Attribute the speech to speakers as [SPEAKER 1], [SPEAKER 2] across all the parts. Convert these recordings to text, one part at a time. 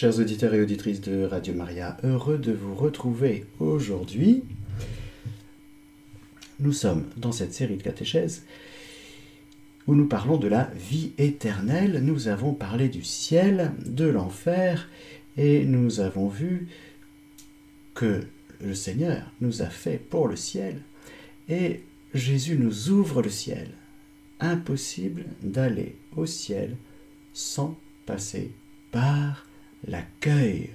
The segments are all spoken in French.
[SPEAKER 1] Chers auditeurs et auditrices de Radio Maria, heureux de vous retrouver aujourd'hui. Nous sommes dans cette série de catéchèses où nous parlons de la vie éternelle. Nous avons parlé du ciel, de l'enfer, et nous avons vu que le Seigneur nous a fait pour le ciel, et Jésus nous ouvre le ciel. Impossible d'aller au ciel sans passer par l'accueil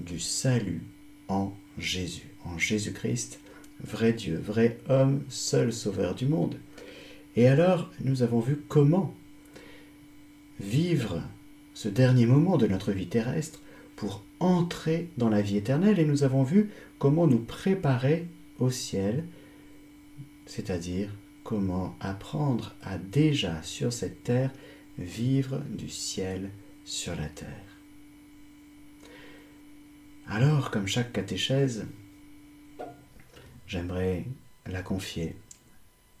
[SPEAKER 1] du salut en Jésus, en Jésus-Christ, vrai Dieu, vrai homme, seul sauveur du monde. Et alors, nous avons vu comment vivre ce dernier moment de notre vie terrestre pour entrer dans la vie éternelle et nous avons vu comment nous préparer au ciel, c'est-à-dire comment apprendre à déjà sur cette terre vivre du ciel sur la terre. Alors, comme chaque catéchèse, j'aimerais la confier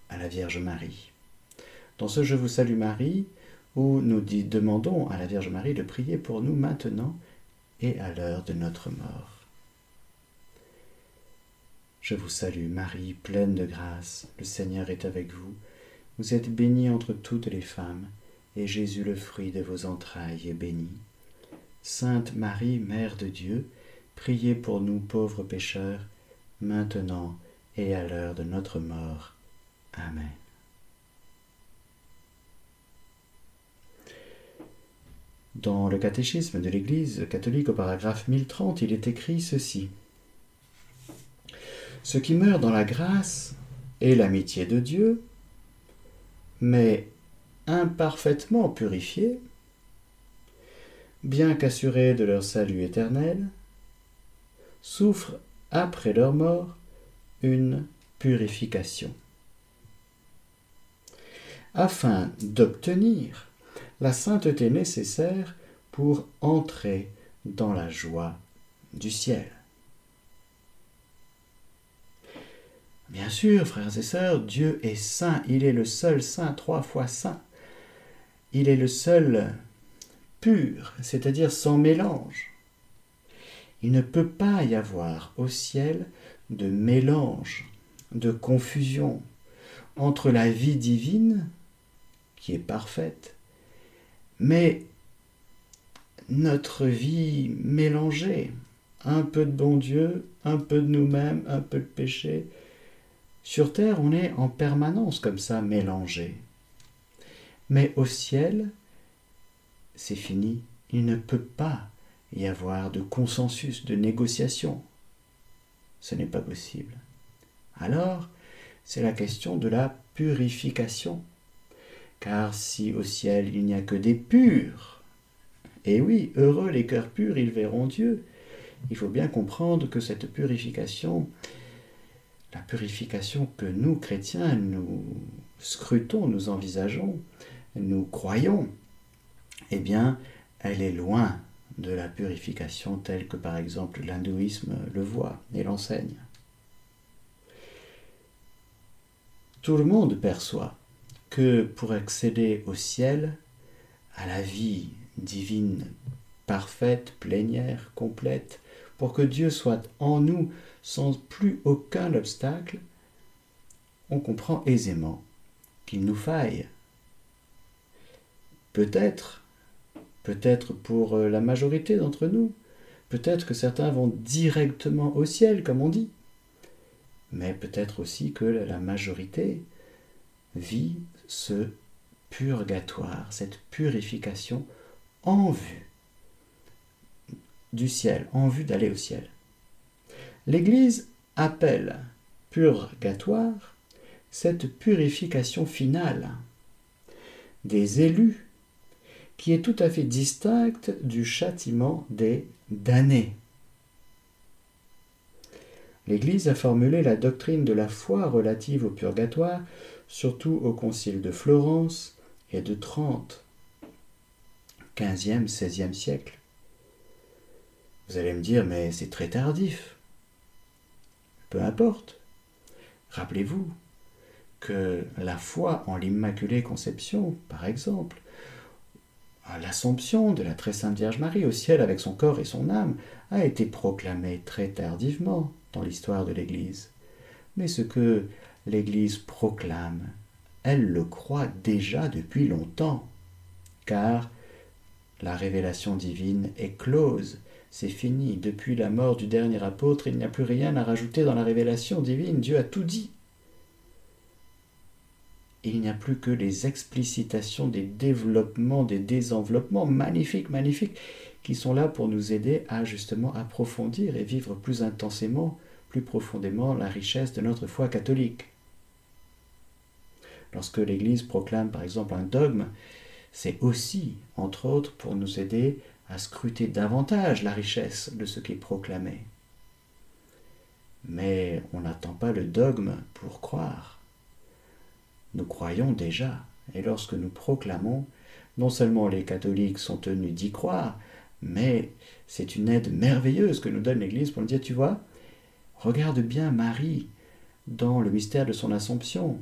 [SPEAKER 1] à la Vierge Marie. Dans ce Je vous salue Marie, où nous demandons à la Vierge Marie de prier pour nous maintenant et à l'heure de notre mort. Je vous salue Marie, pleine de grâce, le Seigneur est avec vous. Vous êtes bénie entre toutes les femmes, et Jésus, le fruit de vos entrailles, est béni. Sainte Marie, Mère de Dieu, priez pour nous pauvres pécheurs, maintenant et à l'heure de notre mort. Amen. Dans le catéchisme de l'Église catholique au paragraphe 1030, il est écrit ceci. Ce qui meurt dans la grâce est l'amitié de Dieu, mais imparfaitement purifiés, bien qu'assurés de leur salut éternel, souffrent après leur mort une purification. Afin d'obtenir la sainteté nécessaire pour entrer dans la joie du ciel. Bien sûr, frères et sœurs, Dieu est saint, il est le seul saint, trois fois saint. Il est le seul pur, c'est-à-dire sans mélange. Il ne peut pas y avoir au ciel de mélange, de confusion entre la vie divine, qui est parfaite, mais notre vie mélangée, un peu de bon Dieu, un peu de nous-mêmes, un peu de péché. Sur terre, on est en permanence comme ça mélangé. Mais au ciel, c'est fini. Il ne peut pas y avoir de consensus, de négociation. Ce n'est pas possible. Alors, c'est la question de la purification. Car si au ciel il n'y a que des purs, et oui, heureux les cœurs purs, ils verront Dieu. Il faut bien comprendre que cette purification, la purification que nous, chrétiens, nous scrutons, nous envisageons, nous croyons, eh bien, elle est loin de la purification telle que par exemple l'hindouisme le voit et l'enseigne. Tout le monde perçoit que pour accéder au ciel, à la vie divine, parfaite, plénière, complète, pour que Dieu soit en nous sans plus aucun obstacle, on comprend aisément qu'il nous faille Peut-être, peut-être pour euh, la majorité d'entre nous, peut-être que certains vont directement au ciel, comme on dit, mais peut-être aussi que la majorité vit ce purgatoire, cette purification en vue du ciel, en vue d'aller au ciel. L'Église appelle purgatoire cette purification finale des élus qui est tout à fait distincte du châtiment des damnés. L'Église a formulé la doctrine de la foi relative au purgatoire, surtout au concile de Florence et de Trente, 15e, 16e siècle. Vous allez me dire, mais c'est très tardif. Peu importe. Rappelez-vous que la foi en l'Immaculée Conception, par exemple, l'Assomption de la très sainte Vierge Marie au ciel avec son corps et son âme a été proclamée très tardivement dans l'histoire de l'Église. Mais ce que l'Église proclame, elle le croit déjà depuis longtemps, car la révélation divine est close, c'est fini, depuis la mort du dernier apôtre, il n'y a plus rien à rajouter dans la révélation divine, Dieu a tout dit il n'y a plus que les explicitations des développements, des désenveloppements magnifiques, magnifiques, qui sont là pour nous aider à justement approfondir et vivre plus intensément, plus profondément la richesse de notre foi catholique. Lorsque l'Église proclame par exemple un dogme, c'est aussi, entre autres, pour nous aider à scruter davantage la richesse de ce qui est proclamé. Mais on n'attend pas le dogme pour croire nous croyons déjà, et lorsque nous proclamons, non seulement les catholiques sont tenus d'y croire, mais c'est une aide merveilleuse que nous donne l'Église pour nous dire, tu vois, regarde bien Marie dans le mystère de son Assomption.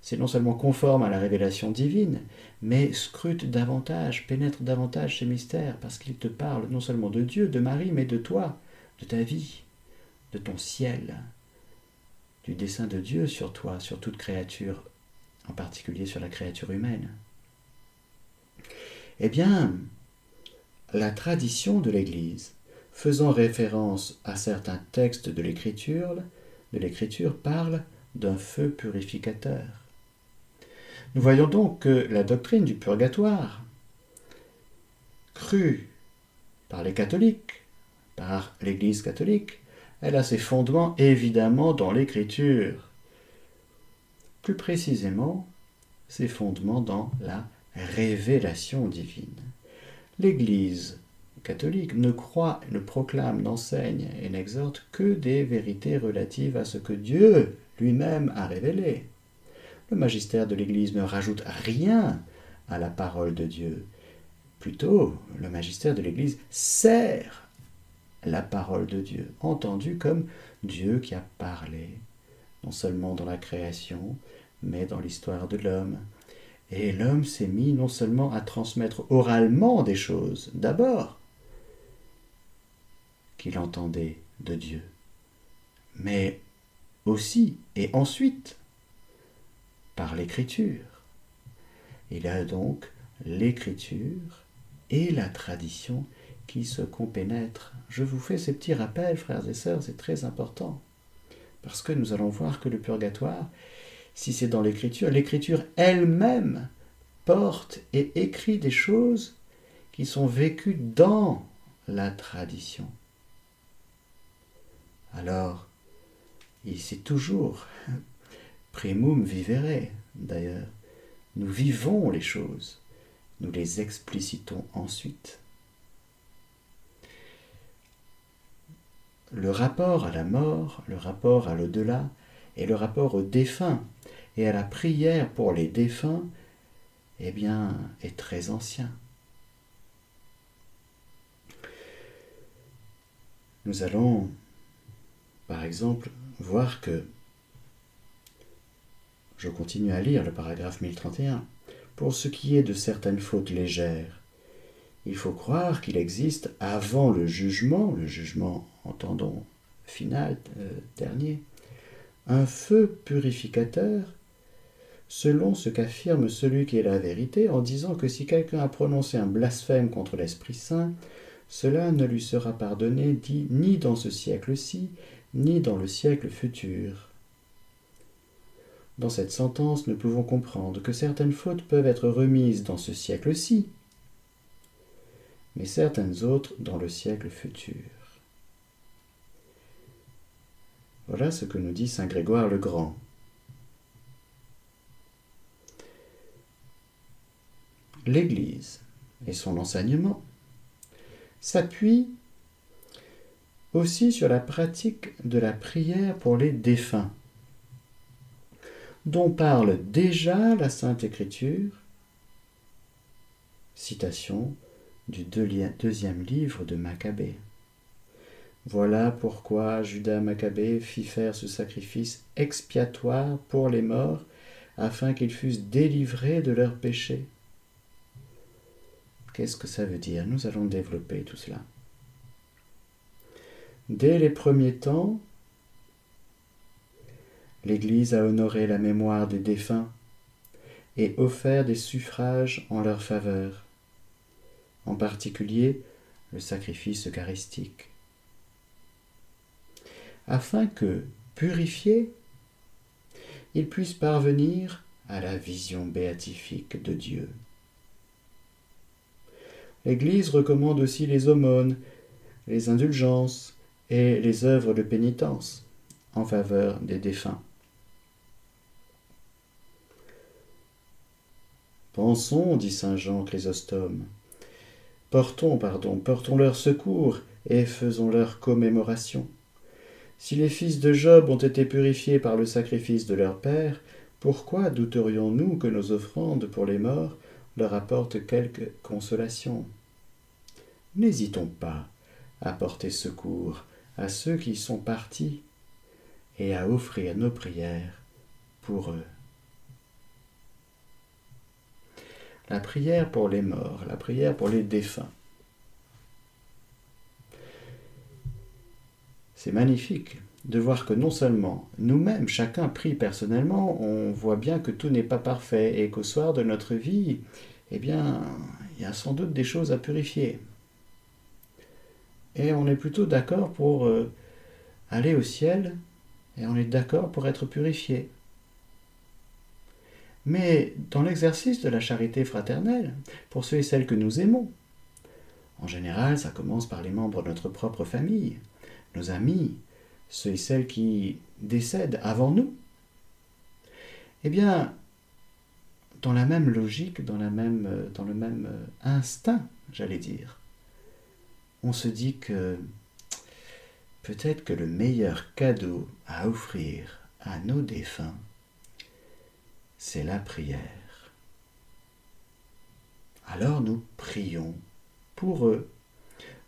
[SPEAKER 1] C'est non seulement conforme à la révélation divine, mais scrute davantage, pénètre davantage ces mystères, parce qu'il te parle non seulement de Dieu, de Marie, mais de toi, de ta vie, de ton ciel, du dessein de Dieu sur toi, sur toute créature en particulier sur la créature humaine Eh bien, la tradition de l'Église, faisant référence à certains textes de l'Écriture, de l'Écriture parle d'un feu purificateur. Nous voyons donc que la doctrine du purgatoire, crue par les catholiques, par l'Église catholique, elle a ses fondements évidemment dans l'Écriture plus précisément ses fondements dans la révélation divine. L'Église catholique ne croit, ne proclame, n'enseigne et n'exhorte que des vérités relatives à ce que Dieu lui-même a révélé. Le magistère de l'Église ne rajoute rien à la parole de Dieu. Plutôt, le magistère de l'Église sert la parole de Dieu, entendue comme Dieu qui a parlé, non seulement dans la création, mais dans l'histoire de l'homme. Et l'homme s'est mis non seulement à transmettre oralement des choses, d'abord, qu'il entendait de Dieu, mais aussi et ensuite par l'écriture. Il a donc l'écriture et la tradition qui se compénètrent. Je vous fais ces petits rappels, frères et sœurs, c'est très important, parce que nous allons voir que le purgatoire si c'est dans l'écriture, l'écriture elle-même porte et écrit des choses qui sont vécues dans la tradition. Alors, c'est toujours primum vivere, d'ailleurs. Nous vivons les choses, nous les explicitons ensuite. Le rapport à la mort, le rapport à l'au-delà et le rapport au défunt et à la prière pour les défunts, eh bien, est très ancien. Nous allons, par exemple, voir que, je continue à lire le paragraphe 1031, pour ce qui est de certaines fautes légères, il faut croire qu'il existe avant le jugement, le jugement, entendons, final, euh, dernier, un feu purificateur selon ce qu'affirme celui qui est la vérité, en disant que si quelqu'un a prononcé un blasphème contre l'Esprit Saint, cela ne lui sera pardonné dit, ni dans ce siècle-ci, ni dans le siècle futur. Dans cette sentence, nous pouvons comprendre que certaines fautes peuvent être remises dans ce siècle-ci, mais certaines autres dans le siècle futur. Voilà ce que nous dit Saint Grégoire le Grand. l'Église et son enseignement s'appuient aussi sur la pratique de la prière pour les défunts, dont parle déjà la Sainte Écriture, citation du deuxième livre de Maccabée. Voilà pourquoi Judas Maccabée fit faire ce sacrifice expiatoire pour les morts, afin qu'ils fussent délivrés de leurs péchés Qu'est-ce que ça veut dire? Nous allons développer tout cela. Dès les premiers temps, l'Église a honoré la mémoire des défunts et offert des suffrages en leur faveur, en particulier le sacrifice eucharistique, afin que, purifiés, ils puissent parvenir à la vision béatifique de Dieu. L'Église recommande aussi les aumônes, les indulgences et les œuvres de pénitence en faveur des défunts. Pensons, dit saint Jean Chrysostome, portons, pardon, portons leur secours et faisons leur commémoration. Si les fils de Job ont été purifiés par le sacrifice de leur père, pourquoi douterions-nous que nos offrandes pour les morts leur apportent quelque consolation N'hésitons pas à porter secours à ceux qui sont partis et à offrir nos prières pour eux. La prière pour les morts, la prière pour les défunts. C'est magnifique de voir que non seulement nous-mêmes, chacun prie personnellement, on voit bien que tout n'est pas parfait et qu'au soir de notre vie, eh bien, il y a sans doute des choses à purifier. Et on est plutôt d'accord pour euh, aller au ciel et on est d'accord pour être purifié. Mais dans l'exercice de la charité fraternelle, pour ceux et celles que nous aimons, en général, ça commence par les membres de notre propre famille, nos amis, ceux et celles qui décèdent avant nous. Eh bien, dans la même logique, dans, dans le même instinct, j'allais dire, on se dit que peut-être que le meilleur cadeau à offrir à nos défunts, c'est la prière. Alors nous prions pour eux.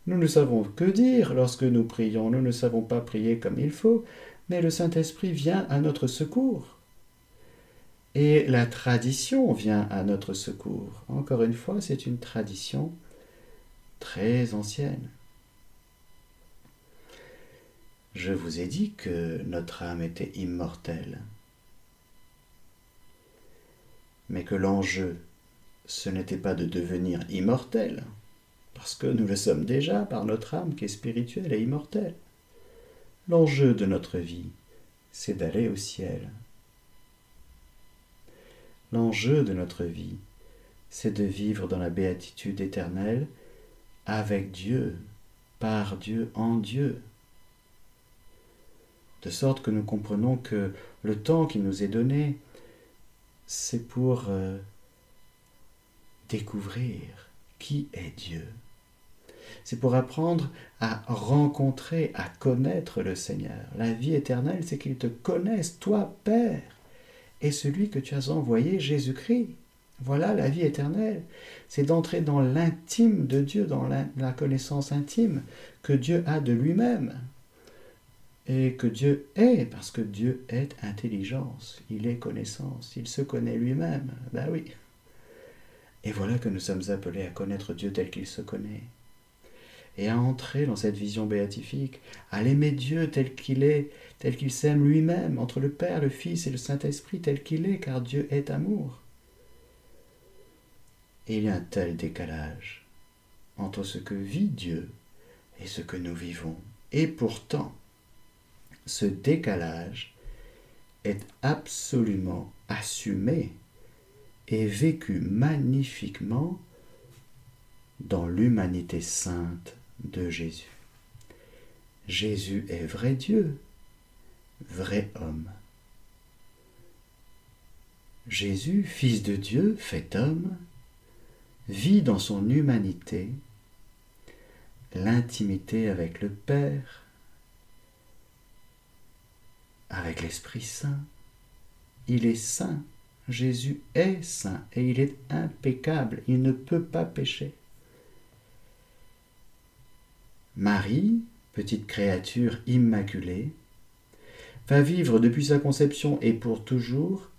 [SPEAKER 1] Nous ne savons que dire lorsque nous prions, nous ne savons pas prier comme il faut, mais le Saint-Esprit vient à notre secours. Et la tradition vient à notre secours. Encore une fois, c'est une tradition très ancienne. Je vous ai dit que notre âme était immortelle, mais que l'enjeu, ce n'était pas de devenir immortel, parce que nous le sommes déjà par notre âme qui est spirituelle et immortelle. L'enjeu de notre vie, c'est d'aller au ciel. L'enjeu de notre vie, c'est de vivre dans la béatitude éternelle avec Dieu, par Dieu, en Dieu. De sorte que nous comprenons que le temps qui nous est donné, c'est pour euh, découvrir qui est Dieu. C'est pour apprendre à rencontrer, à connaître le Seigneur. La vie éternelle, c'est qu'il te connaisse, toi, Père, et celui que tu as envoyé, Jésus-Christ. Voilà la vie éternelle. C'est d'entrer dans l'intime de Dieu, dans la, connaissance intime que Dieu a de lui-même. Et que Dieu est, parce que Dieu est intelligence, il est connaissance, il se connaît lui-même. Ben oui. Et voilà que nous sommes appelés à connaître Dieu tel qu'il se connaît. Et à entrer dans cette vision béatifique, à l'aimer Dieu tel qu'il est, tel qu'il s'aime lui-même, entre le Père, le Fils et le Saint-Esprit tel qu'il est, car Dieu est amour. Il y a un tel décalage entre ce que vit Dieu et ce que nous vivons. Et pourtant, ce décalage est absolument assumé et vécu magnifiquement dans l'humanité sainte de Jésus. Jésus est vrai Dieu, vrai homme. Jésus, Fils de Dieu, fait homme, vit dans son humanité l'intimité avec le Père, avec l'Esprit Saint. Il est saint. Jésus est saint et il est impeccable. Il ne peut pas pécher. Marie, petite créature immaculée, va vivre depuis sa conception et pour toujours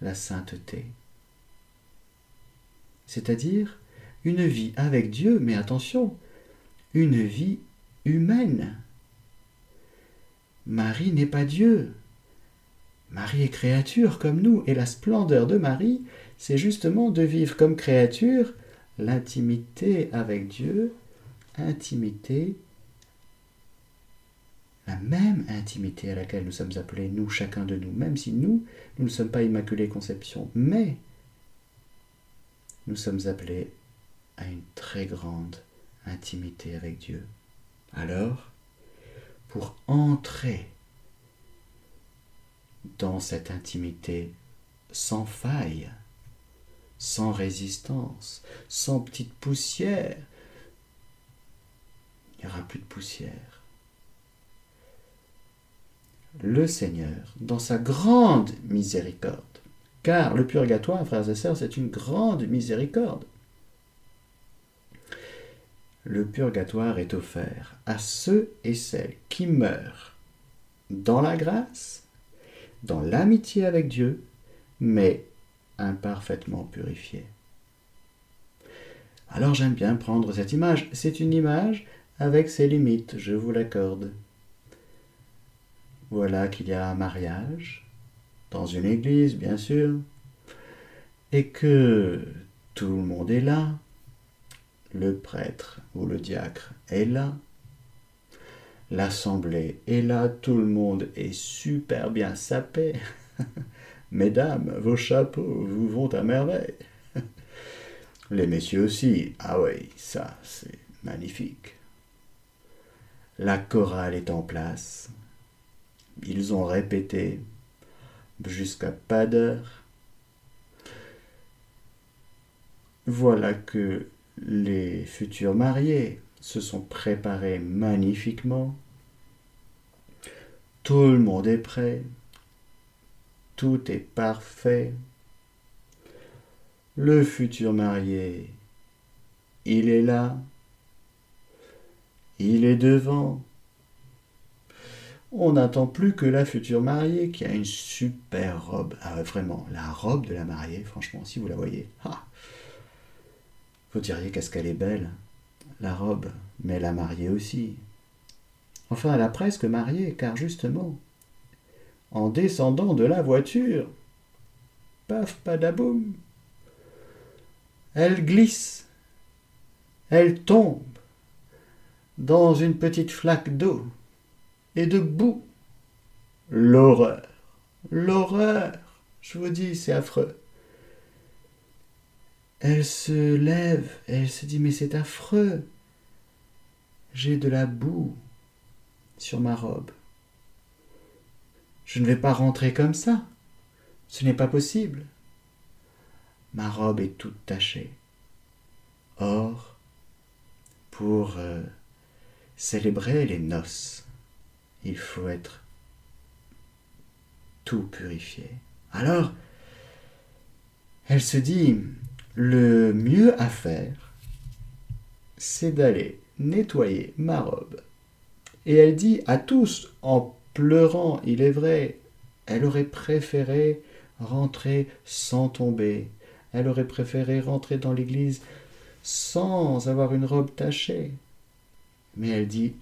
[SPEAKER 1] la sainteté c'est-à-dire une vie avec Dieu, mais attention, une vie humaine. Marie n'est pas Dieu. Marie est créature comme nous, et la splendeur de Marie, c'est justement de vivre comme créature l'intimité avec Dieu, intimité, la même intimité à laquelle nous sommes appelés, nous, chacun de nous, même si nous, nous ne sommes pas Immaculée Conception, mais nous sommes appelés à une très grande intimité avec Dieu. Alors, pour entrer dans cette intimité sans faille, sans résistance, sans petite poussière, il n'y aura plus de poussière. Le Seigneur, dans sa grande miséricorde, car le purgatoire, frères et sœurs, c'est une grande miséricorde. Le purgatoire est offert à ceux et celles qui meurent dans la grâce, dans l'amitié avec Dieu, mais imparfaitement purifiés. Alors j'aime bien prendre cette image. C'est une image avec ses limites, je vous l'accorde. Voilà qu'il y a un mariage, dans une église, bien sûr, et que tout le monde est là, le prêtre ou le diacre est là, l'assemblée est là, tout le monde est super bien sapé. Mesdames, vos chapeaux vous vont à merveille. Les messieurs aussi, ah oui, ça c'est magnifique. La chorale est en place. Ils ont répété jusqu'à pas d'heure. Voilà que les futurs mariés se sont préparés magnifiquement. Tout le monde est prêt. Tout est parfait. Le futur marié, il est là. Il est devant. On n'attend plus que la future mariée qui a une super robe. Ah vraiment, la robe de la mariée, franchement, si vous la voyez. Ah vous diriez qu'est-ce qu'elle est belle, la robe, mais la mariée aussi. Enfin, elle a presque marié, car justement, en descendant de la voiture, paf padaboum, elle glisse, elle tombe dans une petite flaque d'eau et de boue. L'horreur, l'horreur, je vous dis, c'est affreux. Elle se lève, elle se dit mais c'est affreux. J'ai de la boue sur ma robe. Je ne vais pas rentrer comme ça. Ce n'est pas possible. Ma robe est toute tachée. Or, pour euh, célébrer les noces, il faut être tout purifié. Alors, elle se dit, le mieux à faire, c'est d'aller nettoyer ma robe. Et elle dit à tous, en pleurant, il est vrai, elle aurait préféré rentrer sans tomber. Elle aurait préféré rentrer dans l'église sans avoir une robe tachée. Mais elle dit,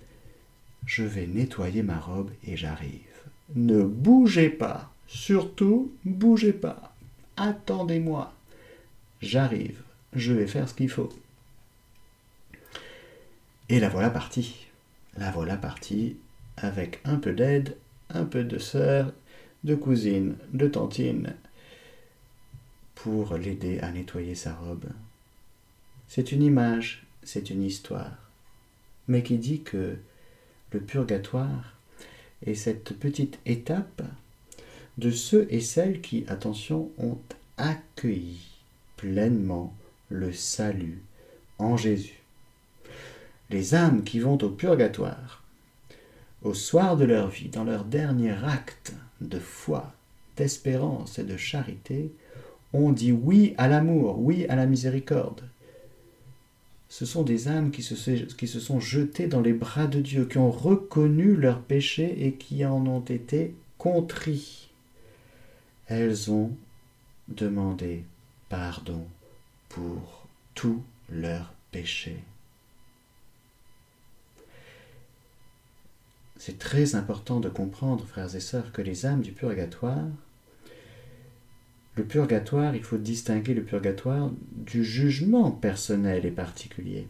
[SPEAKER 1] je vais nettoyer ma robe et j'arrive. Ne bougez pas, surtout bougez pas. Attendez-moi. J'arrive, je vais faire ce qu'il faut. Et la voilà partie. La voilà partie avec un peu d'aide, un peu de sœur, de cousine, de tantine, pour l'aider à nettoyer sa robe. C'est une image, c'est une histoire, mais qui dit que le purgatoire est cette petite étape de ceux et celles qui, attention, ont accueilli pleinement le salut en Jésus. Les âmes qui vont au purgatoire, au soir de leur vie, dans leur dernier acte de foi, d'espérance et de charité, ont dit oui à l'amour, oui à la miséricorde. Ce sont des âmes qui se, sont jetées dans les bras de Dieu, qui ont reconnu leurs péchés et qui en ont été contrits. Elles ont demandé pardon pour tous leurs péchés. C'est très important de comprendre, frères et sœurs, que les âmes du purgatoire, le purgatoire, il faut distinguer le purgatoire du jugement personnel et particulier.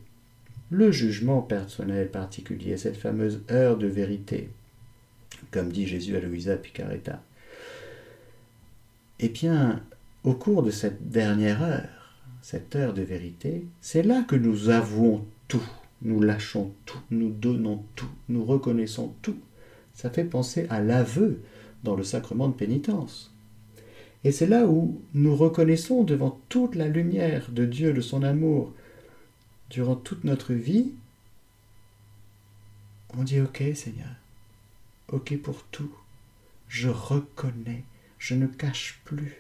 [SPEAKER 1] Le jugement personnel particulier, cette fameuse heure de vérité, comme dit Jésus à Louisa Picaretta. Eh bien, au cours de cette dernière heure, cette heure de vérité, c'est là que nous avouons tout, nous lâchons tout, nous donnons tout, nous reconnaissons tout. Ça fait penser à l'aveu dans le sacrement de pénitence. Et c'est là où nous reconnaissons devant toute la lumière de Dieu, de son amour, durant toute notre vie, on dit Ok Seigneur, ok pour tout, je reconnais, je ne cache plus,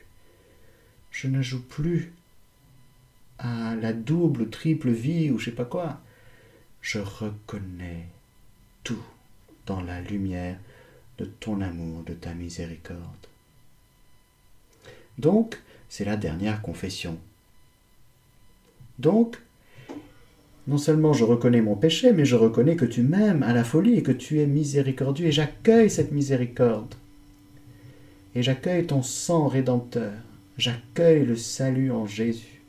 [SPEAKER 1] je ne joue plus à la double, triple vie ou je sais pas quoi. Je reconnais tout dans la lumière de ton amour, de ta miséricorde. Donc, c'est la dernière confession. Donc, non seulement je reconnais mon péché, mais je reconnais que tu m'aimes à la folie et que tu es miséricordieux, et j'accueille cette miséricorde. Et j'accueille ton sang rédempteur, j'accueille le salut en Jésus.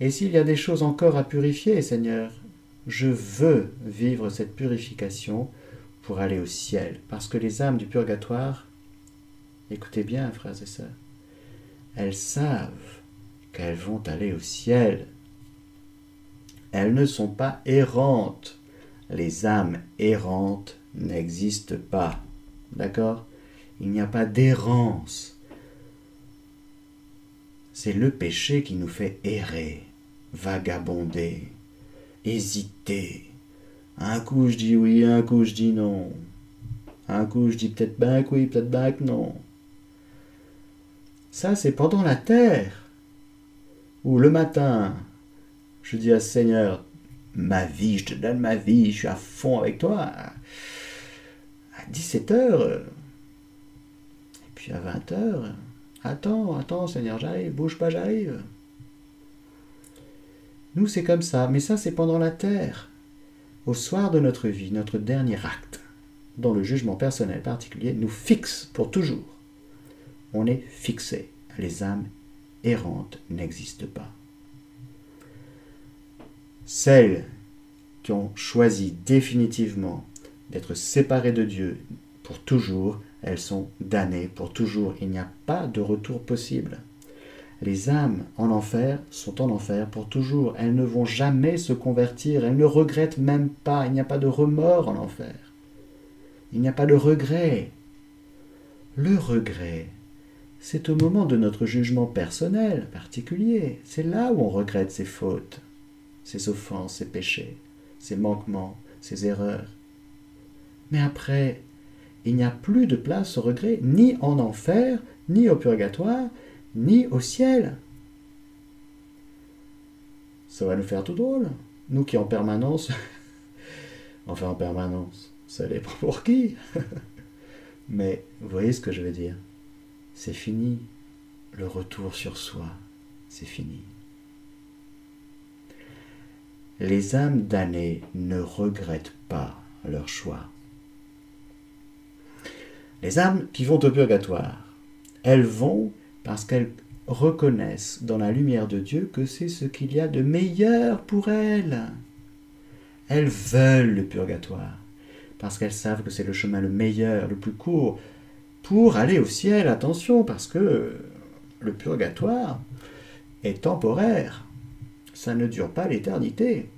[SPEAKER 1] Et s'il y a des choses encore à purifier, Seigneur, je veux vivre cette purification pour aller au ciel, parce que les âmes du purgatoire, écoutez bien, frères et sœurs, elles savent qu'elles vont aller au ciel. Elles ne sont pas errantes. Les âmes errantes n'existent pas. D'accord? Il n'y a pas d'errance. C'est le péché qui nous fait errer, vagabonder, hésiter. Un coup je dis oui, un coup je dis non. Un coup je dis peut-être que oui, peut-être que non. Ça, c'est pendant la terre. Ou le matin, je dis à Seigneur, ma vie, je te donne ma vie, je suis à fond avec toi. À 17h, et puis à 20h, attends, attends Seigneur, j'arrive, bouge pas, j'arrive. Nous, c'est comme ça, mais ça, c'est pendant la terre. Au soir de notre vie, notre dernier acte, dont le jugement personnel particulier nous fixe pour toujours on est fixé. Les âmes errantes n'existent pas. Celles qui ont choisi définitivement d'être séparées de Dieu pour toujours, elles sont damnées pour toujours. Il n'y a pas de retour possible. Les âmes en enfer sont en enfer pour toujours. Elles ne vont jamais se convertir. Elles ne regrettent même pas. Il n'y a pas de remords en enfer. Il n'y a pas de regret. Le regret, c'est au moment de notre jugement personnel, particulier. C'est là où on regrette ses fautes, ses offenses, ses péchés, ses manquements, ses erreurs. Mais après, il n'y a plus de place au regret, ni en enfer, ni au purgatoire, ni au ciel. Ça va nous faire tout drôle. Nous qui en permanence, enfin en permanence, ça dépend pour qui. Mais vous voyez ce que je veux dire c'est fini. Le retour sur soi, c'est fini. Les âmes damnées ne regrettent pas leur choix. Les âmes qui vont au purgatoire, elles vont parce qu'elles reconnaissent dans la lumière de Dieu que c'est ce qu'il y a de meilleur pour elles. Elles veulent le purgatoire parce qu'elles savent que c'est le chemin le meilleur, le plus court, pour aller au ciel. Attention, parce que le purgatoire est temporaire. Ça ne dure pas l'éternité.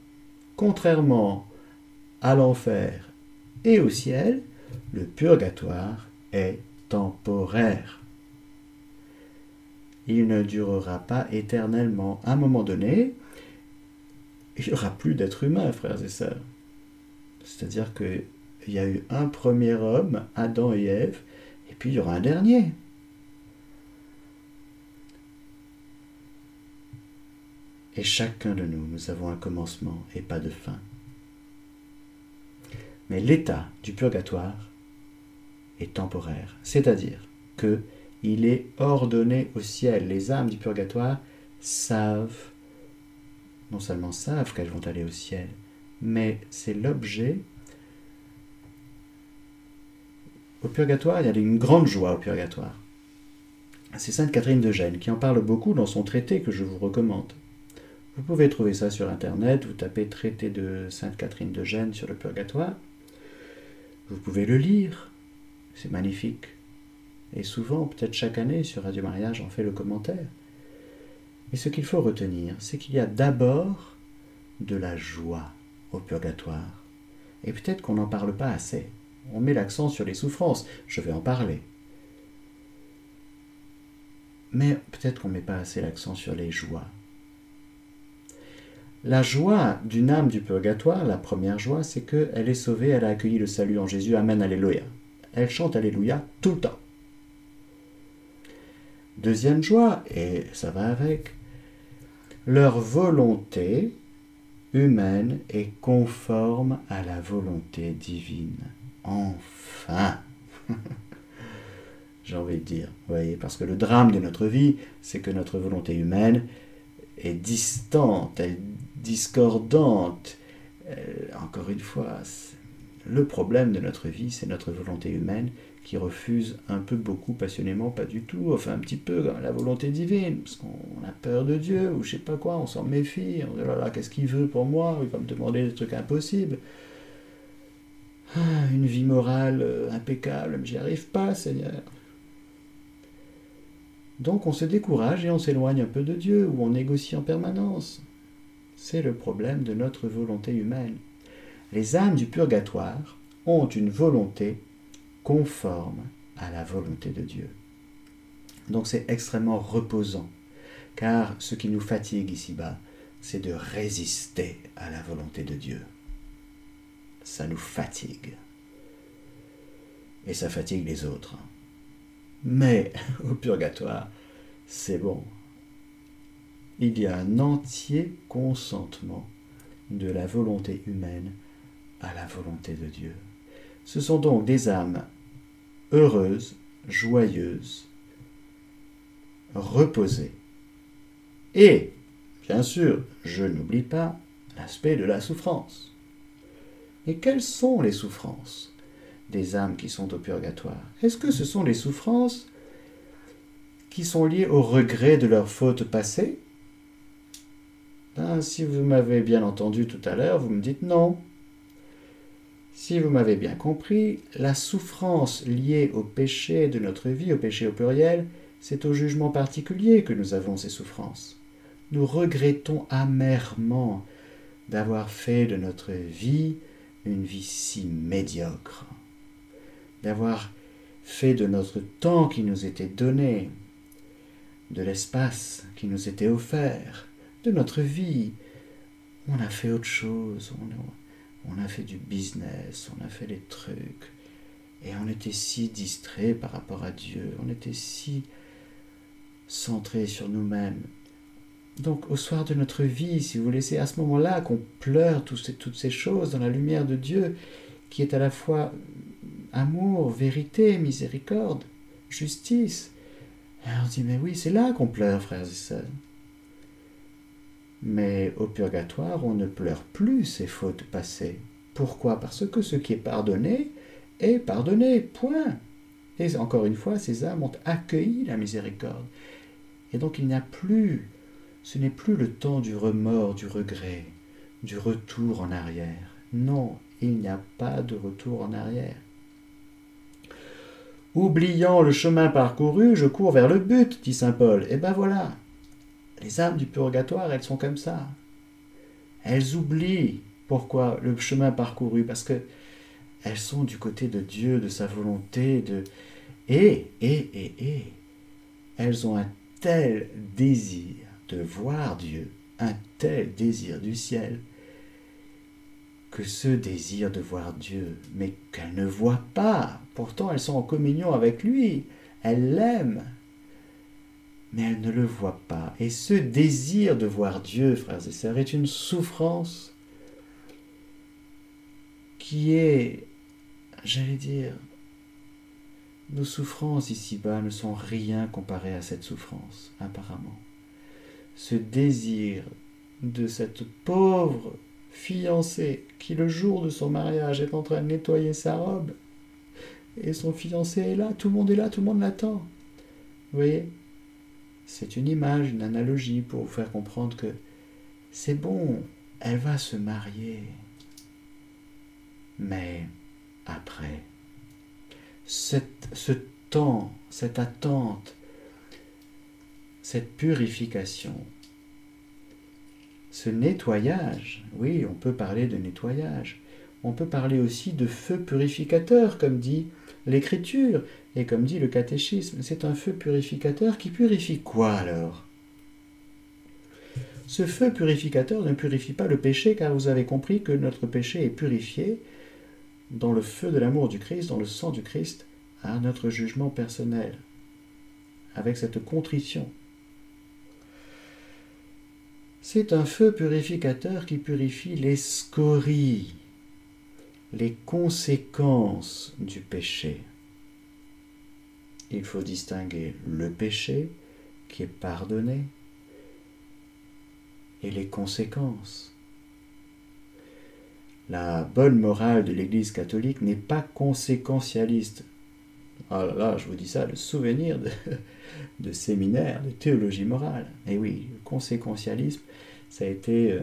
[SPEAKER 1] Contrairement à l'enfer et au ciel, le purgatoire est temporaire. Il ne durera pas éternellement. À un moment donné, il n'y aura plus d'êtres humains, frères et sœurs. C'est-à-dire qu'il y a eu un premier homme, Adam et Ève, il y aura un dernier. Et chacun de nous, nous avons un commencement et pas de fin. Mais l'état du purgatoire est temporaire, c'est-à-dire que il est ordonné au ciel. Les âmes du purgatoire savent non seulement savent qu'elles vont aller au ciel, mais c'est l'objet. Au purgatoire, il y a une grande joie au purgatoire. C'est Sainte Catherine de Gênes qui en parle beaucoup dans son traité que je vous recommande. Vous pouvez trouver ça sur Internet, vous tapez traité de Sainte Catherine de Gênes sur le purgatoire. Vous pouvez le lire, c'est magnifique. Et souvent, peut-être chaque année, sur Radio Mariage, on fait le commentaire. Et ce qu'il faut retenir, c'est qu'il y a d'abord de la joie au purgatoire. Et peut-être qu'on n'en parle pas assez. On met l'accent sur les souffrances. Je vais en parler. Mais peut-être qu'on ne met pas assez l'accent sur les joies. La joie d'une âme du purgatoire, la première joie, c'est qu'elle est sauvée, elle a accueilli le salut en Jésus. Amen, Alléluia. Elle chante Alléluia tout le temps. Deuxième joie, et ça va avec, leur volonté humaine est conforme à la volonté divine. Enfin J'ai envie de dire, vous voyez, parce que le drame de notre vie, c'est que notre volonté humaine est distante, elle est discordante. Euh, encore une fois, le problème de notre vie, c'est notre volonté humaine qui refuse un peu, beaucoup, passionnément, pas du tout, enfin un petit peu la volonté divine, parce qu'on a peur de Dieu, ou je sais pas quoi, on s'en méfie, on dit oh là, qu'est-ce qu'il veut pour moi, il va me demander des trucs impossibles. Ah, une vie morale euh, impeccable, mais j'y arrive pas, Seigneur. Donc on se décourage et on s'éloigne un peu de Dieu, ou on négocie en permanence. C'est le problème de notre volonté humaine. Les âmes du purgatoire ont une volonté conforme à la volonté de Dieu. Donc c'est extrêmement reposant, car ce qui nous fatigue ici-bas, c'est de résister à la volonté de Dieu. Ça nous fatigue. Et ça fatigue les autres. Mais au purgatoire, c'est bon. Il y a un entier consentement de la volonté humaine à la volonté de Dieu. Ce sont donc des âmes heureuses, joyeuses, reposées. Et, bien sûr, je n'oublie pas l'aspect de la souffrance. Et quelles sont les souffrances des âmes qui sont au purgatoire? Est-ce que ce sont les souffrances qui sont liées au regret de leurs fautes passées? Ben, Si vous m'avez bien entendu tout à l'heure, vous me dites non. Si vous m'avez bien compris, la souffrance liée au péché de notre vie, au péché au pluriel, c'est au jugement particulier que nous avons ces souffrances. Nous regrettons amèrement d'avoir fait de notre vie une vie si médiocre, d'avoir fait de notre temps qui nous était donné, de l'espace qui nous était offert, de notre vie. On a fait autre chose, on, on a fait du business, on a fait des trucs, et on était si distrait par rapport à Dieu, on était si centré sur nous-mêmes. Donc au soir de notre vie, si vous laissez à ce moment-là qu'on pleure toutes ces choses dans la lumière de Dieu, qui est à la fois amour, vérité, miséricorde, justice, on dit mais oui, c'est là qu'on pleure, frères et sœurs. Mais au purgatoire, on ne pleure plus ses fautes passées. Pourquoi? Parce que ce qui est pardonné est pardonné, point. Et encore une fois, ces âmes ont accueilli la miséricorde. Et donc il n'y a plus, ce n'est plus le temps du remords, du regret, du retour en arrière. Non, il n'y a pas de retour en arrière. Oubliant le chemin parcouru, je cours vers le but, dit saint Paul. Et ben voilà, les âmes du purgatoire, elles sont comme ça. Elles oublient pourquoi le chemin parcouru Parce que elles sont du côté de Dieu, de sa volonté, de et et et et elles ont un tel désir de voir Dieu, un tel désir du ciel que ce désir de voir Dieu, mais qu'elles ne voient pas, pourtant elles sont en communion avec lui, elles l'aiment, mais elle ne le voit pas. Et ce désir de voir Dieu, frères et sœurs, est une souffrance qui est, j'allais dire, nos souffrances ici-bas ne sont rien comparées à cette souffrance, apparemment. Ce désir de cette pauvre fiancée qui le jour de son mariage est en train de nettoyer sa robe et son fiancé est là, tout le monde est là, tout le monde l'attend. Vous voyez C'est une image, une analogie pour vous faire comprendre que c'est bon, elle va se marier. Mais après, cette, ce temps, cette attente, cette purification, ce nettoyage, oui, on peut parler de nettoyage, on peut parler aussi de feu purificateur, comme dit l'Écriture et comme dit le catéchisme. C'est un feu purificateur qui purifie quoi alors? Ce feu purificateur ne purifie pas le péché, car vous avez compris que notre péché est purifié dans le feu de l'amour du Christ, dans le sang du Christ, à notre jugement personnel, avec cette contrition. C'est un feu purificateur qui purifie les scories, les conséquences du péché. Il faut distinguer le péché qui est pardonné et les conséquences. La bonne morale de l'Église catholique n'est pas conséquentialiste. Ah là là, je vous dis ça, le souvenir de, de séminaire de théologie morale. Et oui, le conséquentialisme, ça a été, euh,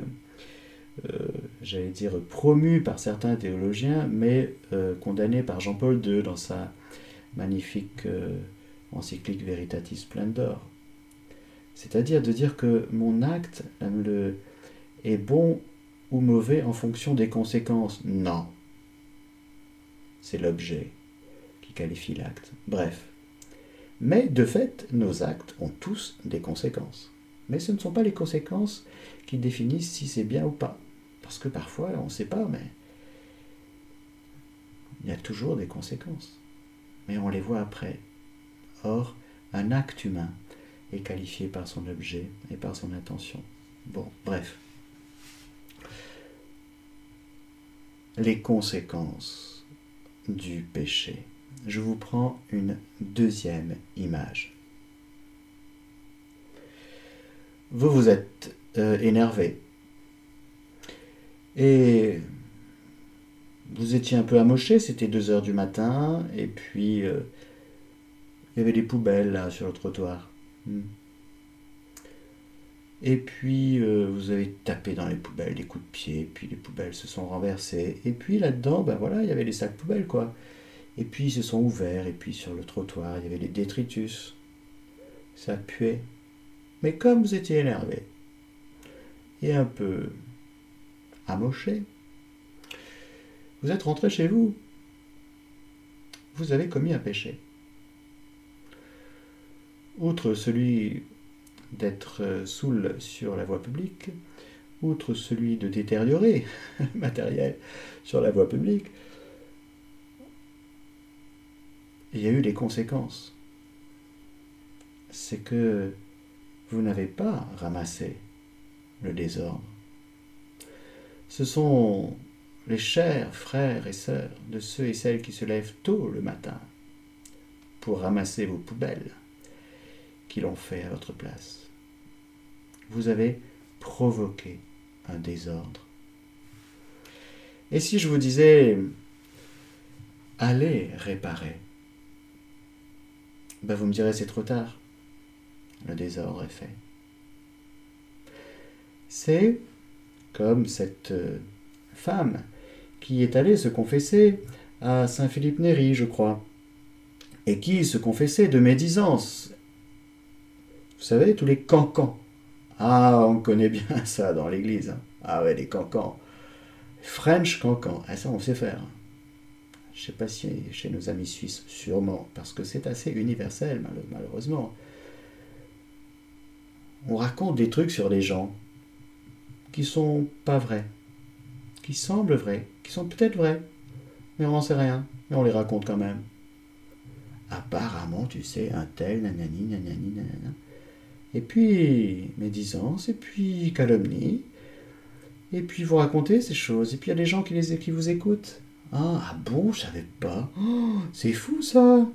[SPEAKER 1] euh, j'allais dire, promu par certains théologiens, mais euh, condamné par Jean-Paul II dans sa magnifique encyclique Veritatis Splendor. C'est-à-dire de dire que mon acte est bon ou mauvais en fonction des conséquences. Non. C'est l'objet qualifie l'acte. Bref. Mais de fait, nos actes ont tous des conséquences. Mais ce ne sont pas les conséquences qui définissent si c'est bien ou pas. Parce que parfois, on ne sait pas, mais il y a toujours des conséquences. Mais on les voit après. Or, un acte humain est qualifié par son objet et par son intention. Bon, bref. Les conséquences du péché. Je vous prends une deuxième image. vous vous êtes euh, énervé. Et vous étiez un peu amoché, c'était 2 heures du matin, et puis euh, il y avait des poubelles là sur le trottoir. Hmm. Et puis euh, vous avez tapé dans les poubelles des coups de pied, puis les poubelles se sont renversées. Et puis là-dedans, ben voilà, il y avait les sacs poubelles quoi. Et puis ils se sont ouverts, et puis sur le trottoir, il y avait des détritus. Ça puait. Mais comme vous étiez énervé et un peu amoché, vous êtes rentré chez vous. Vous avez commis un péché. Outre celui d'être saoul sur la voie publique, outre celui de détériorer matériel sur la voie publique, il y a eu des conséquences. C'est que vous n'avez pas ramassé le désordre. Ce sont les chers frères et sœurs de ceux et celles qui se lèvent tôt le matin pour ramasser vos poubelles qui l'ont fait à votre place. Vous avez provoqué un désordre. Et si je vous disais, allez réparer, ben vous me direz c'est trop tard le désordre est fait. C'est comme cette euh, femme qui est allée se confesser à Saint-Philippe Néri, je crois, et qui se confessait de médisance. Vous savez, tous les cancans. Ah, on connaît bien ça dans l'église. Hein. Ah ouais, les cancans. French cancans. Ah, ça, on sait faire. Je ne sais pas si chez nos amis suisses, sûrement, parce que c'est assez universel, malheureusement on raconte des trucs sur les gens qui sont pas vrais, qui semblent vrais, qui sont peut-être vrais, mais on n'en sait rien, mais on les raconte quand même. Apparemment, tu sais, un tel, nanani, nanani, nanana. Et puis, médisance, et puis calomnie, et puis vous racontez ces choses, et puis il y a des gens qui, vous écoutent. Ah, ah bon, je savais pas. Oh, c'est fou ça.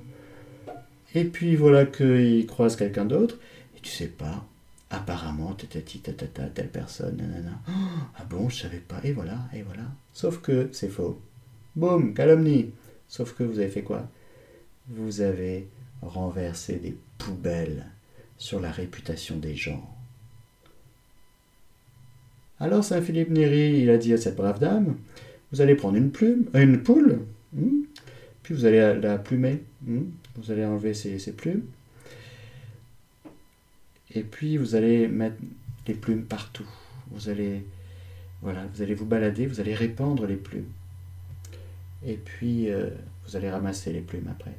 [SPEAKER 1] Et puis voilà qu'ils croisent quelqu'un d'autre, et tu sais pas, apparemment, tata tata, telle personne, nanana. ah bon, je savais pas, et voilà, et voilà. Sauf que c'est faux. Boum, calomnie. Sauf que vous avez fait quoi? Vous avez renversé des poubelles sur la réputation des gens. Alors Saint Philippe Néri, il a dit à cette brave dame, vous allez prendre une plume, euh, une poule, hmm, puis vous allez la plumer, hmm, vous allez enlever ses, plumes, et puis vous allez mettre les plumes partout. Vous allez, voilà, vous allez vous balader, vous allez répandre les plumes, et puis euh, vous allez ramasser les plumes après.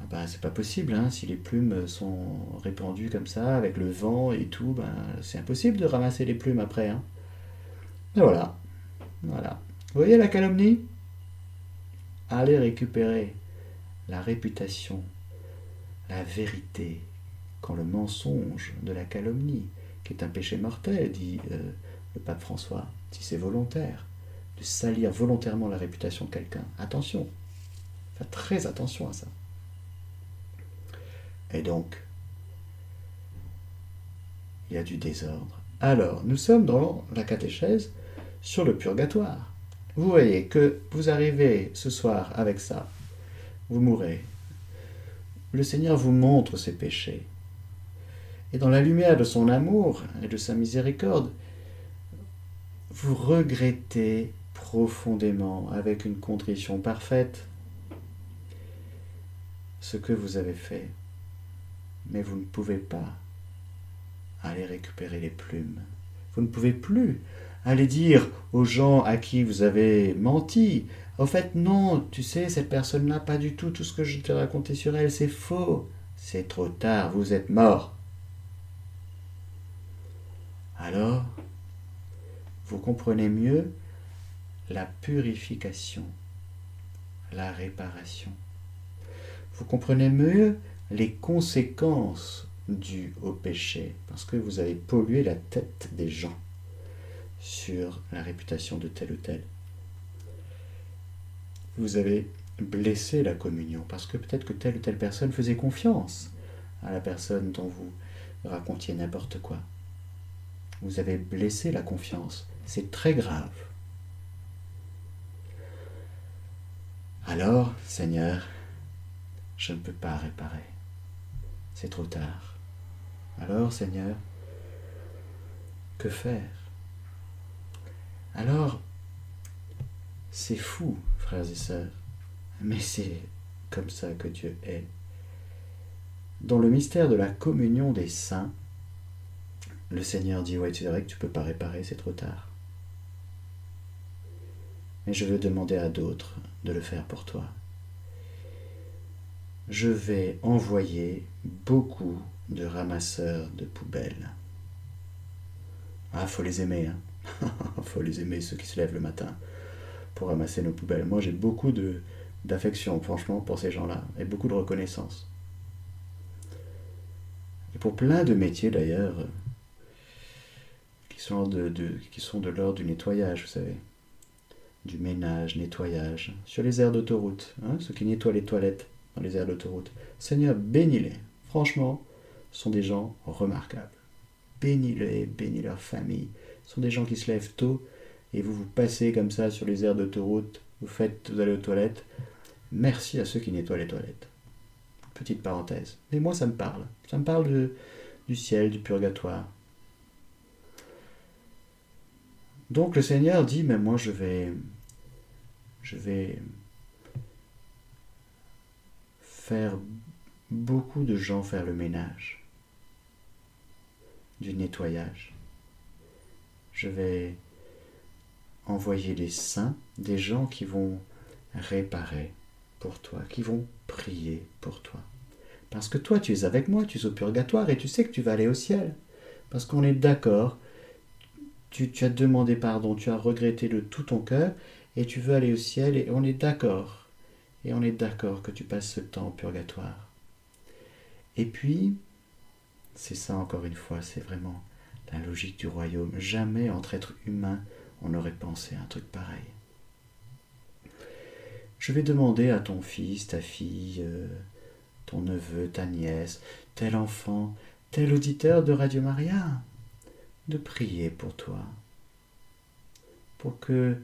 [SPEAKER 1] Ah ben, c'est pas possible, hein. si les plumes sont répandues comme ça, avec le vent et tout, ben, c'est impossible de ramasser les plumes après. Hein. Et voilà, voilà. Vous voyez la calomnie? Allez récupérer la réputation, la vérité, quand le mensonge de la calomnie, qui est un péché mortel, dit euh, le pape François, si c'est volontaire, de salir volontairement la réputation de quelqu'un. Attention, faites très attention à ça. Et donc, il y a du désordre. Alors, nous sommes dans la catéchèse sur le purgatoire. Vous voyez que vous arrivez ce soir avec ça, vous mourrez. Le Seigneur vous montre ses péchés. Et dans la lumière de son amour et de sa miséricorde, vous regrettez profondément, avec une contrition parfaite, ce que vous avez fait mais vous ne pouvez pas aller récupérer les plumes. Vous ne pouvez plus aller dire aux gens à qui vous avez menti, au fait non, tu sais, cette personne n'a pas du tout tout ce que je t'ai raconté sur elle, c'est faux. C'est trop tard, vous êtes mort. Alors, vous comprenez mieux la purification, la réparation. Vous comprenez mieux les conséquences dues au péché, parce que vous avez pollué la tête des gens sur la réputation de tel ou tel. Vous avez blessé la communion, parce que peut-être que telle ou telle personne faisait confiance à la personne dont vous racontiez n'importe quoi. Vous avez blessé la confiance. C'est très grave. Alors, Seigneur, je ne peux pas réparer c'est trop tard. Alors, Seigneur, que faire? Alors, c'est fou, frères et sœurs, mais c'est comme ça que Dieu est. Dans le mystère de la communion des saints, le Seigneur dit, ouais, c'est vrai que tu ne peux pas réparer, c'est trop tard. Mais je veux demander à d'autres de le faire pour toi je vais envoyer beaucoup de ramasseurs de poubelles. Ah, faut les aimer, hein. faut les aimer, ceux qui se lèvent le matin pour ramasser nos poubelles. Moi, j'ai beaucoup de, d'affection, franchement, pour ces gens-là, et beaucoup de reconnaissance. Et pour plein de métiers, d'ailleurs, qui sont de, l'ordre du nettoyage, vous savez. Du ménage, nettoyage. Sur les aires d'autoroute, hein, ceux qui nettoient les toilettes les aires d'autoroute. Seigneur, bénis-les. Franchement, ce sont des gens remarquables. Bénis-les, bénis leur famille. Ce sont des gens qui se lèvent tôt et vous vous passez comme ça sur les aires d'autoroute, vous faites, vous allez aux toilettes. Merci à ceux qui nettoient les toilettes. Petite parenthèse. Mais moi, ça me parle. Ça me parle du ciel, du purgatoire. Donc le Seigneur dit, mais moi je vais, je vais faire beaucoup de gens faire le ménage, du nettoyage. Je vais envoyer des saints, des gens qui vont réparer pour toi, qui vont prier pour toi. Parce que toi, tu es avec moi, tu es au purgatoire et tu sais que tu vas aller au ciel. Parce qu'on est d'accord, tu, tu, as demandé pardon, tu as regretté de tout ton cœur et tu veux aller au ciel et on est d'accord et on est d'accord que tu passes ce temps au purgatoire. Et puis, c'est ça encore une fois, c'est vraiment la logique du royaume. Jamais entre êtres humains on n'aurait pensé un truc pareil. Je vais demander à ton fils, ta fille, euh, ton neveu, ta nièce, tel enfant, tel auditeur de Radio Maria, de prier pour toi, pour que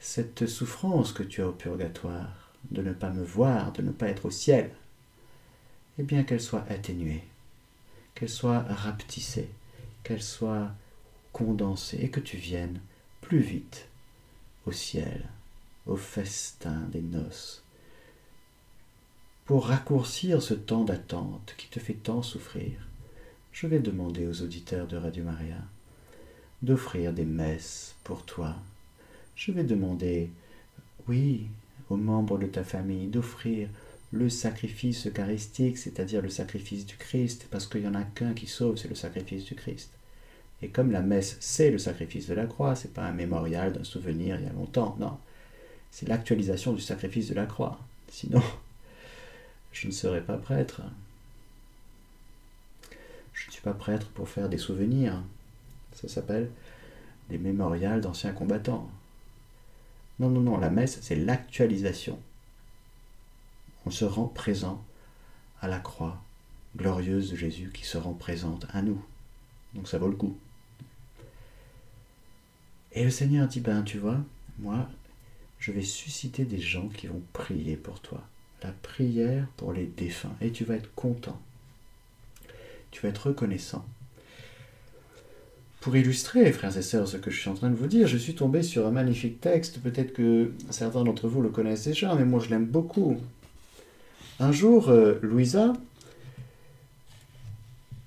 [SPEAKER 1] cette souffrance que tu as au purgatoire, de ne pas me voir, de ne pas être au ciel, eh bien qu'elle soit atténuée, qu'elle soit rapetissée, qu'elle soit condensée, et que tu viennes plus vite au ciel, au festin des noces, pour raccourcir ce temps d'attente qui te fait tant souffrir. Je vais demander aux auditeurs de Radio Maria d'offrir des messes pour toi. Je vais demander, oui, aux membres de ta famille d'offrir le sacrifice eucharistique, c'est-à-dire le sacrifice du Christ, parce qu'il n'y en a qu'un qui sauve, c'est le sacrifice du Christ. Et comme la messe, c'est le sacrifice de la croix, c'est pas un mémorial d'un souvenir il y a longtemps, non. C'est l'actualisation du sacrifice de la croix. Sinon, je ne serai pas prêtre. Je ne suis pas prêtre pour faire des souvenirs. Ça s'appelle des mémorials d'anciens combattants. Non, non, non, la messe, c'est l'actualisation on se rend présent à la croix glorieuse de Jésus qui se rend présente à nous. Donc ça vaut le coup. Et le Seigneur dit, ben tu vois, moi, je vais susciter des gens qui vont prier pour toi. La prière pour les défunts. Et tu vas être content. Tu vas être reconnaissant. Pour illustrer, frères et sœurs, ce que je suis en train de vous dire, je suis tombé sur un magnifique texte. Peut-être que certains d'entre vous le connaissent déjà, mais moi je l'aime beaucoup. Un jour, euh, Louisa,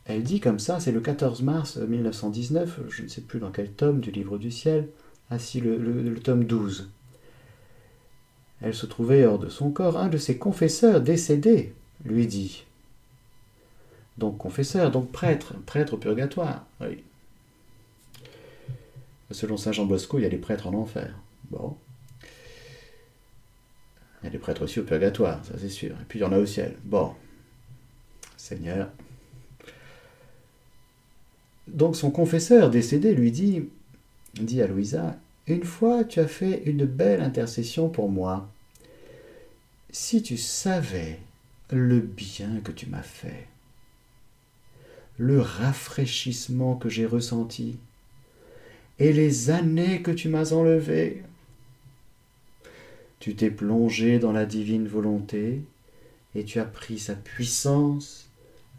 [SPEAKER 1] elle dit comme ça, c'est le 14 mars 1919, je ne sais plus dans quel tome du Livre du Ciel, ah le, tome 12. Elle se trouvait hors de son corps. Un de ses confesseurs décédés lui dit. Donc confesseur, donc prêtre, prêtre au purgatoire. Oui. Selon Saint Jean Bosco, il y a des prêtres en enfer. Bon. Il y a des prêtres aussi au purgatoire, ça c'est sûr. Et puis il y en a au ciel. Bon, Seigneur. Donc son confesseur décédé lui dit, dit à Louisa, Une fois tu as fait une belle intercession pour moi. Si tu savais le bien que tu m'as fait, le rafraîchissement que j'ai ressenti, et les années que tu m'as enlevées, tu t'es plongé dans la divine volonté et tu as pris sa puissance,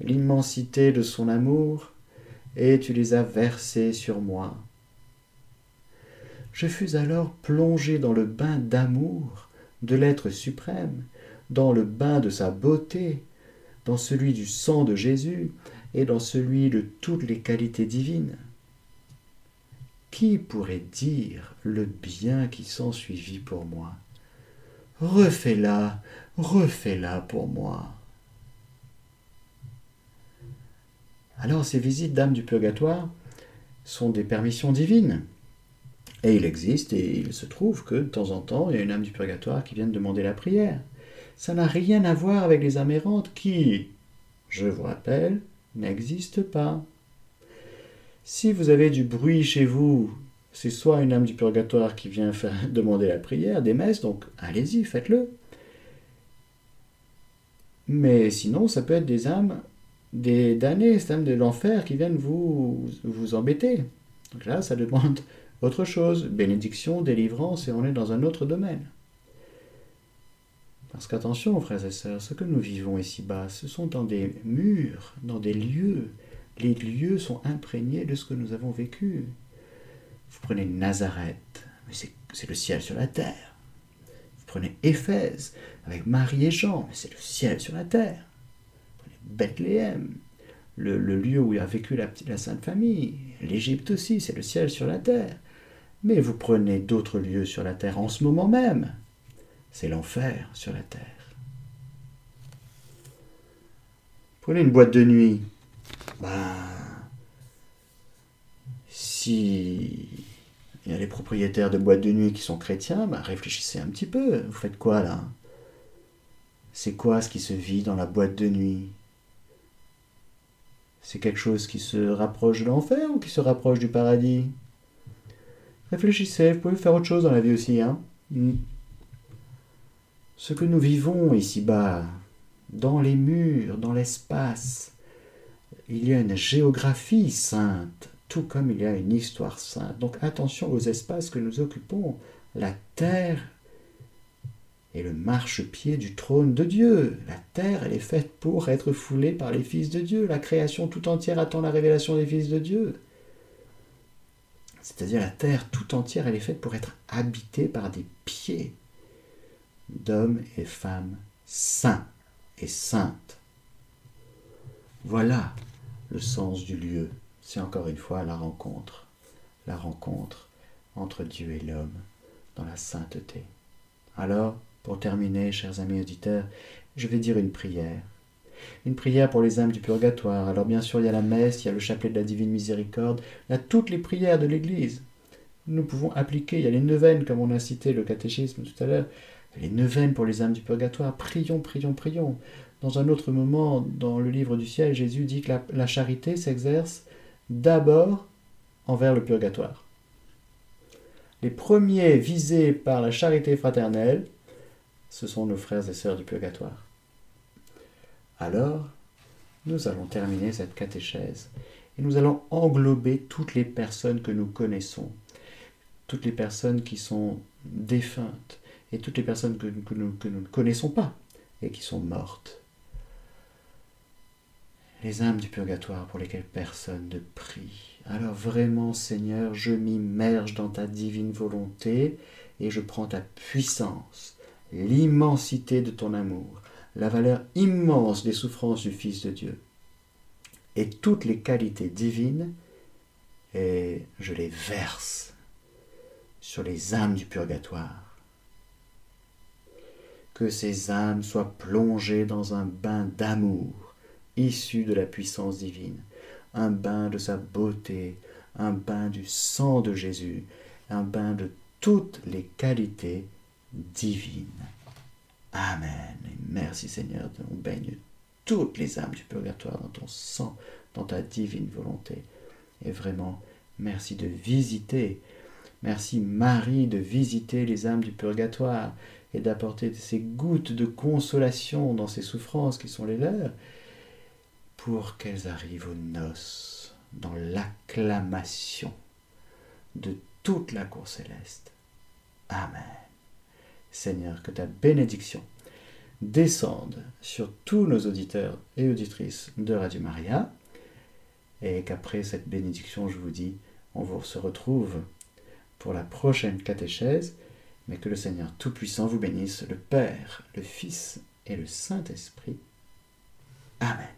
[SPEAKER 1] l'immensité de son amour, et tu les as versés sur moi. Je fus alors plongé dans le bain d'amour de l'être suprême, dans le bain de sa beauté, dans celui du sang de Jésus et dans celui de toutes les qualités divines. Qui pourrait dire le bien qui s'ensuivit pour moi? Refais-la, refais-la pour moi. Alors ces visites d'âmes du purgatoire sont des permissions divines. Et il existe, et il se trouve que de temps en temps, il y a une âme du purgatoire qui vient demander la prière. Ça n'a rien à voir avec les âmes errantes qui, je vous rappelle, n'existent pas. Si vous avez du bruit chez vous c'est soit une âme du purgatoire qui vient demander la prière, des messes, donc allez-y, faites-le. Mais sinon, ça peut être des âmes des damnés, des âmes de l'enfer qui viennent vous, vous embêter. Donc là, ça demande autre chose, bénédiction, délivrance, et on est dans un autre domaine. Parce qu'attention, frères et sœurs, ce que nous vivons ici-bas, ce sont dans des murs, dans des lieux. Les lieux sont imprégnés de ce que nous avons vécu. Vous prenez Nazareth, mais c'est le ciel sur la terre. Vous prenez Éphèse avec Marie et Jean, mais c'est le ciel sur la terre. Vous prenez Bethléem, le, lieu où a vécu la, Sainte Famille. L'Égypte aussi, c'est le ciel sur la terre. Mais vous prenez d'autres lieux sur la terre en ce moment même. C'est l'enfer sur la terre. Prenez une boîte de nuit. Ben, si il y a les propriétaires de boîtes de nuit qui sont chrétiens, bah réfléchissez un petit peu. Vous faites quoi là? C'est quoi ce qui se vit dans la boîte de nuit? C'est quelque chose qui se rapproche de l'enfer ou qui se rapproche du paradis? Réfléchissez, vous pouvez faire autre chose dans la vie aussi. Hein hmm. Ce que nous vivons ici-bas, dans les murs, dans l'espace, il y a une géographie sainte, tout comme il y a une histoire sainte. Donc attention aux espaces que nous occupons. La terre est le marchepied du trône de Dieu. La terre, elle est faite pour être foulée par les fils de Dieu. La création tout entière attend la révélation des fils de Dieu. C'est-à-dire la terre tout entière, elle est faite pour être habitée par des pieds d'hommes et femmes saints et saintes. Voilà le sens du lieu. C'est encore une fois la rencontre. La rencontre entre Dieu et l'homme dans la sainteté. Alors, pour terminer, chers amis auditeurs, je vais dire une prière. Une prière pour les âmes du purgatoire. Alors bien sûr, il y a la messe, il y a le chapelet de la divine miséricorde, il y a toutes les prières de l'Église. Nous pouvons appliquer, il y a les neuvaines, comme on a cité le catéchisme tout à l'heure, les neuvaines pour les âmes du purgatoire. Prions, prions, prions. Dans un autre moment, dans le livre du ciel, Jésus dit que la, la charité s'exerce d'abord envers le purgatoire. Les premiers visés par la charité fraternelle, ce sont nos frères et sœurs du purgatoire. Alors, nous allons terminer cette catéchèse et nous allons englober toutes les personnes que nous connaissons, toutes les personnes qui sont défuntes et toutes les personnes que, nous, que nous ne connaissons pas et qui sont mortes. Les âmes du purgatoire pour lesquelles personne ne prie. Alors vraiment, Seigneur, je m'immerge dans ta divine volonté et je prends ta puissance l'immensité de ton amour, la valeur immense des souffrances du Fils de Dieu, et toutes les qualités divines, et je les verse sur les âmes du purgatoire. Que ces âmes soient plongées dans un bain d'amour issu de la puissance divine, un bain de sa beauté, un bain du sang de Jésus, un bain de toutes les qualités divine. Amen. Et merci Seigneur, on baigne toutes les âmes du purgatoire dans ton sang, dans ta divine volonté. Et vraiment, merci de visiter, merci Marie de visiter les âmes du purgatoire et d'apporter ces gouttes de consolation dans ces souffrances qui sont les leurs, pour qu'elles arrivent aux noces, dans l'acclamation de toute la cour céleste. Amen. Seigneur, que ta bénédiction descende sur tous nos auditeurs et auditrices de Radio Maria, et qu'après cette bénédiction, je vous dis, on vous se retrouve pour la prochaine catéchèse, mais que le Seigneur Tout-Puissant vous bénisse, le Père, le Fils et le Saint-Esprit. Amen.